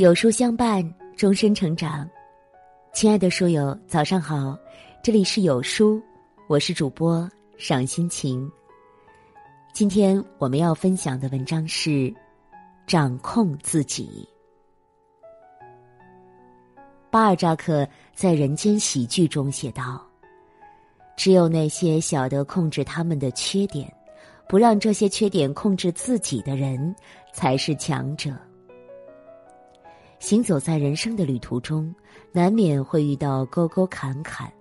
有书相伴，终身成长。亲爱的书友，早上好，这里是有书，我是主播赏心情。今天我们要分享的文章是：掌控自己。巴尔扎克在《人间喜剧》中写道：“只有那些晓得控制他们的缺点，不让这些缺点控制自己的人，才是强者。”行走在人生的旅途中，难免会遇到沟沟坎坎。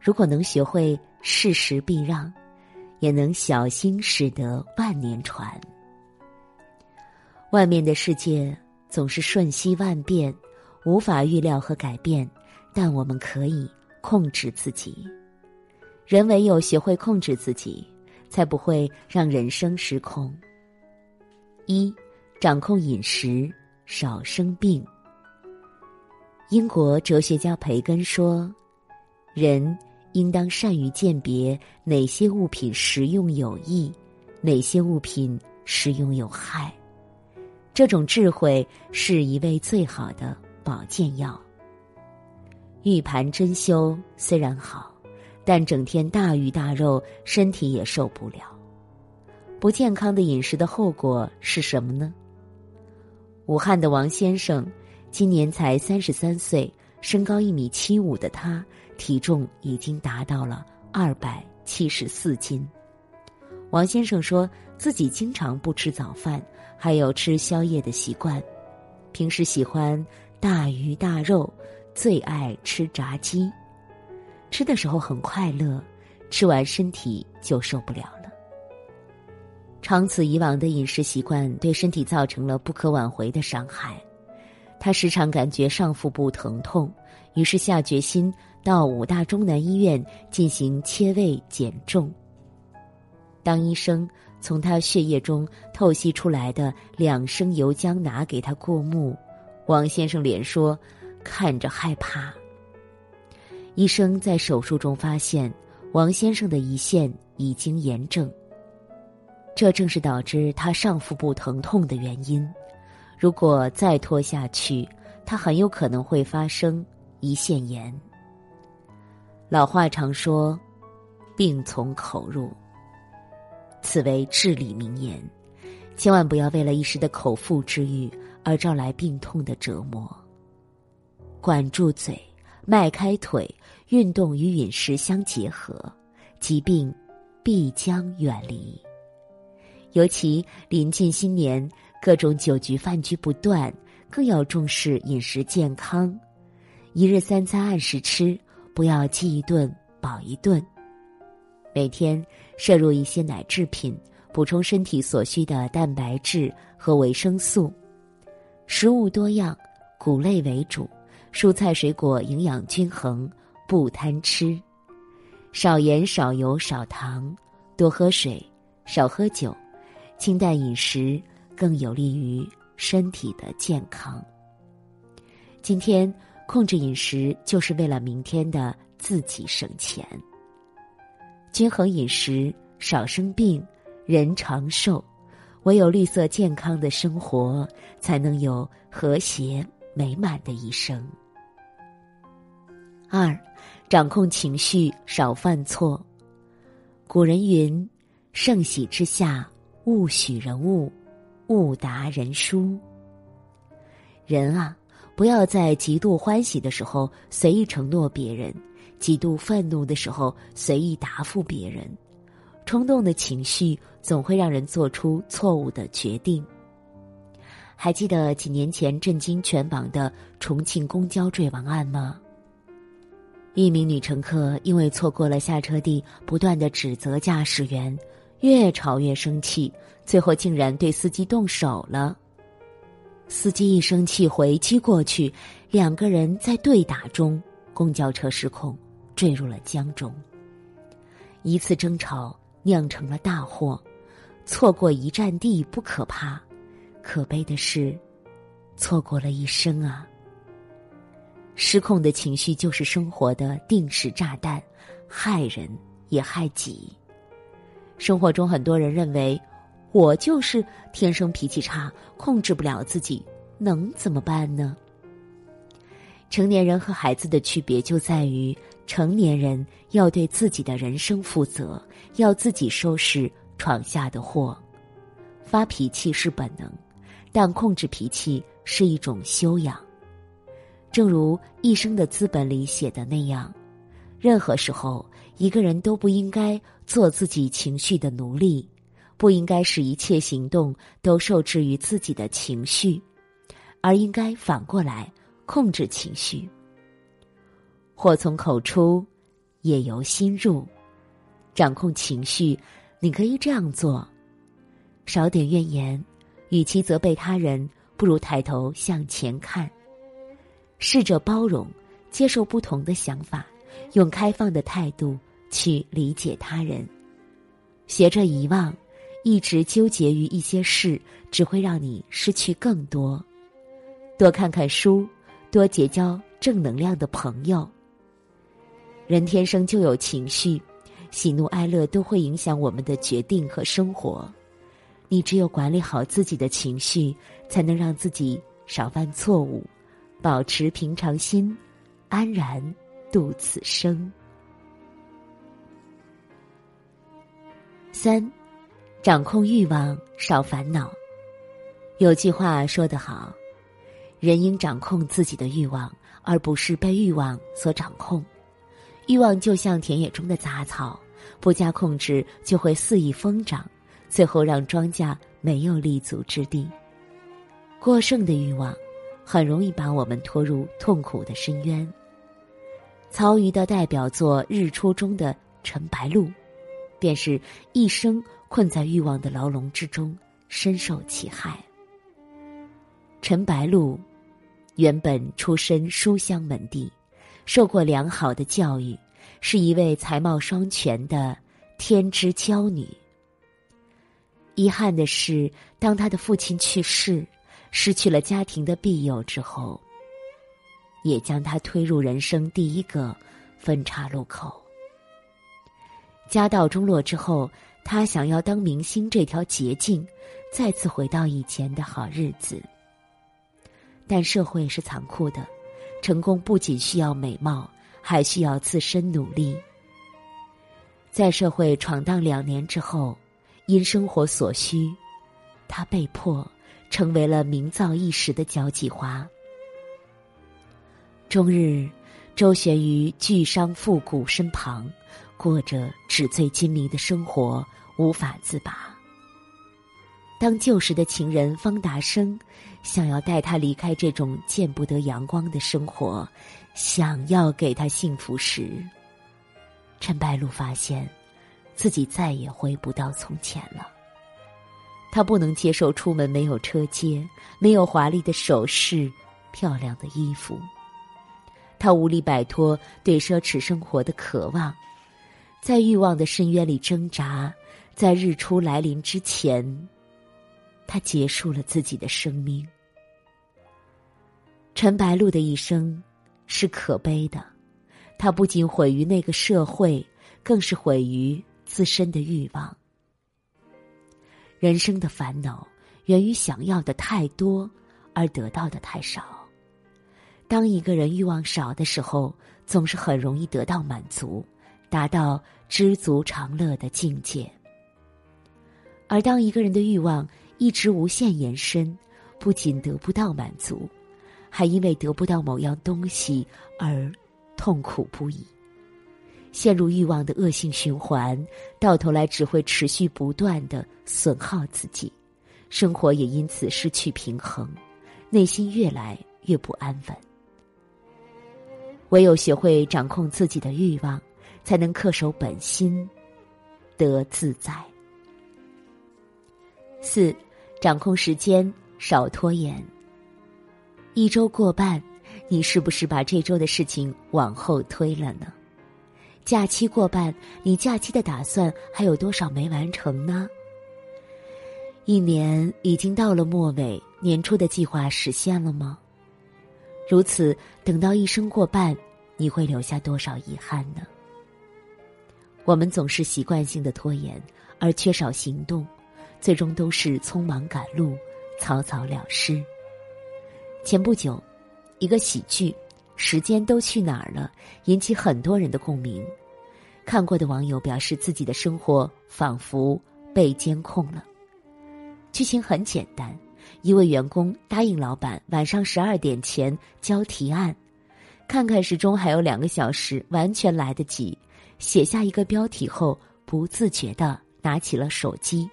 如果能学会适时避让，也能小心驶得万年船。外面的世界总是瞬息万变，无法预料和改变，但我们可以控制自己。人唯有学会控制自己，才不会让人生失控。一，掌控饮食，少生病。英国哲学家培根说：“人应当善于鉴别哪些物品食用有益，哪些物品食用有害。这种智慧是一味最好的保健药。玉盘珍馐虽然好，但整天大鱼大肉，身体也受不了。不健康的饮食的后果是什么呢？武汉的王先生。”今年才三十三岁，身高一米七五的他，体重已经达到了二百七十四斤。王先生说自己经常不吃早饭，还有吃宵夜的习惯，平时喜欢大鱼大肉，最爱吃炸鸡，吃的时候很快乐，吃完身体就受不了了。长此以往的饮食习惯，对身体造成了不可挽回的伤害。他时常感觉上腹部疼痛，于是下决心到武大中南医院进行切胃减重。当医生从他血液中透析出来的两升油浆拿给他过目，王先生连说看着害怕。医生在手术中发现，王先生的胰腺已经炎症，这正是导致他上腹部疼痛的原因。如果再拖下去，他很有可能会发生胰腺炎。老话常说：“病从口入。”此为至理名言，千万不要为了一时的口腹之欲而招来病痛的折磨。管住嘴，迈开腿，运动与饮食相结合，疾病必将远离。尤其临近新年。各种酒局饭局不断，更要重视饮食健康，一日三餐按时吃，不要饥一顿饱一顿。每天摄入一些奶制品，补充身体所需的蛋白质和维生素。食物多样，谷类为主，蔬菜水果营养均衡，不贪吃。少盐少油少糖，多喝水，少喝酒，清淡饮食。更有利于身体的健康。今天控制饮食，就是为了明天的自己省钱。均衡饮食，少生病，人长寿。唯有绿色健康的生活，才能有和谐美满的一生。二，掌控情绪，少犯错。古人云：“盛喜之下，勿许人物。”勿达人书。人啊，不要在极度欢喜的时候随意承诺别人，极度愤怒的时候随意答复别人。冲动的情绪总会让人做出错误的决定。还记得几年前震惊全网的重庆公交坠亡案吗？一名女乘客因为错过了下车地，不断的指责驾驶员。越吵越生气，最后竟然对司机动手了。司机一生气回击过去，两个人在对打中，公交车失控坠入了江中。一次争吵酿成了大祸，错过一站地不可怕，可悲的是，错过了一生啊！失控的情绪就是生活的定时炸弹，害人也害己。生活中，很多人认为，我就是天生脾气差，控制不了自己，能怎么办呢？成年人和孩子的区别就在于，成年人要对自己的人生负责，要自己收拾闯下的祸。发脾气是本能，但控制脾气是一种修养。正如《一生的资本》里写的那样，任何时候，一个人都不应该做自己情绪的奴隶，不应该使一切行动都受制于自己的情绪，而应该反过来。控制情绪，祸从口出，也由心入。掌控情绪，你可以这样做：少点怨言，与其责备他人，不如抬头向前看。试着包容，接受不同的想法，用开放的态度去理解他人。学着遗忘，一直纠结于一些事，只会让你失去更多。多看看书。多结交正能量的朋友。人天生就有情绪，喜怒哀乐都会影响我们的决定和生活。你只有管理好自己的情绪，才能让自己少犯错误，保持平常心，安然度此生。三，掌控欲望，少烦恼。有句话说得好。人应掌控自己的欲望，而不是被欲望所掌控。欲望就像田野中的杂草，不加控制就会肆意疯长，最后让庄稼没有立足之地。过剩的欲望，很容易把我们拖入痛苦的深渊。曹禺的代表作《日出》中的陈白露，便是一生困在欲望的牢笼之中，深受其害。陈白露。原本出身书香门第，受过良好的教育，是一位才貌双全的天之娇女。遗憾的是，当她的父亲去世，失去了家庭的庇佑之后，也将他推入人生第一个分岔路口。家道中落之后，他想要当明星这条捷径，再次回到以前的好日子。但社会是残酷的，成功不仅需要美貌，还需要自身努力。在社会闯荡两年之后，因生活所需，他被迫成为了名噪一时的交际花，终日周旋于巨商富贾身旁，过着纸醉金迷的生活，无法自拔。当旧时的情人方达生想要带他离开这种见不得阳光的生活，想要给他幸福时，陈白露发现自己再也回不到从前了。他不能接受出门没有车接，没有华丽的首饰、漂亮的衣服。他无力摆脱对奢侈生活的渴望，在欲望的深渊里挣扎，在日出来临之前。他结束了自己的生命。陈白露的一生是可悲的，他不仅毁于那个社会，更是毁于自身的欲望。人生的烦恼源于想要的太多，而得到的太少。当一个人欲望少的时候，总是很容易得到满足，达到知足常乐的境界。而当一个人的欲望，一直无限延伸，不仅得不到满足，还因为得不到某样东西而痛苦不已，陷入欲望的恶性循环，到头来只会持续不断的损耗自己，生活也因此失去平衡，内心越来越不安稳。唯有学会掌控自己的欲望，才能恪守本心，得自在。四。掌控时间，少拖延。一周过半，你是不是把这周的事情往后推了呢？假期过半，你假期的打算还有多少没完成呢？一年已经到了末尾，年初的计划实现了吗？如此，等到一生过半，你会留下多少遗憾呢？我们总是习惯性的拖延，而缺少行动。最终都是匆忙赶路，草草了事。前不久，一个喜剧《时间都去哪儿了》引起很多人的共鸣。看过的网友表示，自己的生活仿佛被监控了。剧情很简单，一位员工答应老板晚上十二点前交提案，看看时钟还有两个小时，完全来得及。写下一个标题后，不自觉的拿起了手机。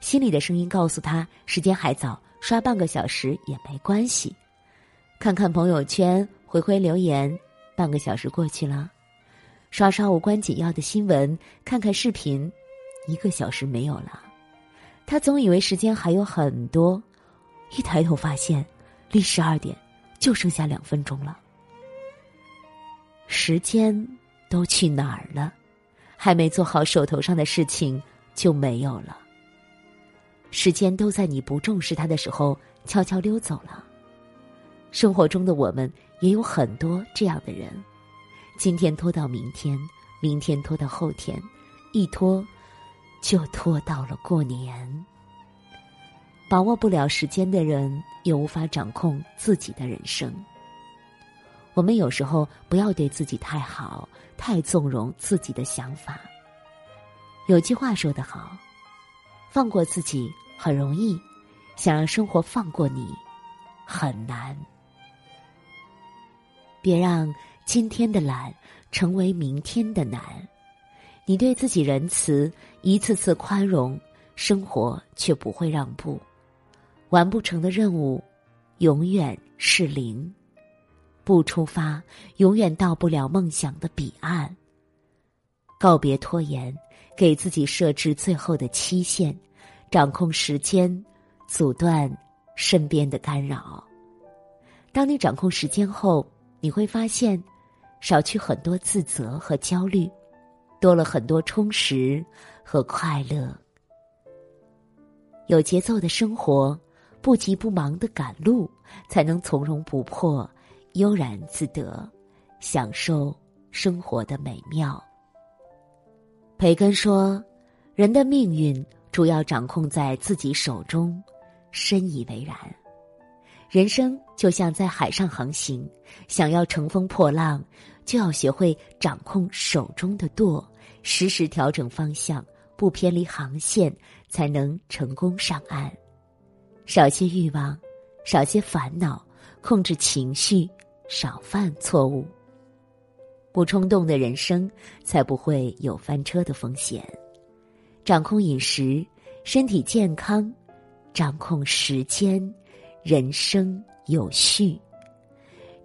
心里的声音告诉他，时间还早。刷半个小时也没关系，看看朋友圈，回回留言，半个小时过去了；刷刷无关紧要的新闻，看看视频，一个小时没有了。他总以为时间还有很多，一抬头发现，离十二点就剩下两分钟了。时间都去哪儿了？还没做好手头上的事情就没有了。时间都在你不重视它的时候悄悄溜走了。生活中的我们也有很多这样的人，今天拖到明天，明天拖到后天，一拖就拖到了过年。把握不了时间的人，也无法掌控自己的人生。我们有时候不要对自己太好，太纵容自己的想法。有句话说得好，放过自己。很容易，想让生活放过你，很难。别让今天的懒成为明天的难。你对自己仁慈，一次次宽容，生活却不会让步。完不成的任务，永远是零。不出发，永远到不了梦想的彼岸。告别拖延，给自己设置最后的期限。掌控时间，阻断身边的干扰。当你掌控时间后，你会发现，少去很多自责和焦虑，多了很多充实和快乐。有节奏的生活，不急不忙的赶路，才能从容不迫、悠然自得，享受生活的美妙。培根说：“人的命运。”主要掌控在自己手中，深以为然。人生就像在海上航行，想要乘风破浪，就要学会掌控手中的舵，时时调整方向，不偏离航线，才能成功上岸。少些欲望，少些烦恼，控制情绪，少犯错误。不冲动的人生，才不会有翻车的风险。掌控饮食，身体健康；掌控时间，人生有序。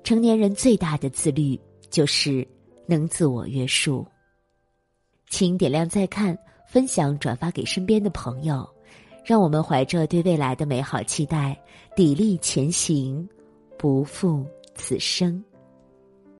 成年人最大的自律，就是能自我约束。请点亮再看，分享转发给身边的朋友，让我们怀着对未来的美好期待，砥砺前行，不负此生。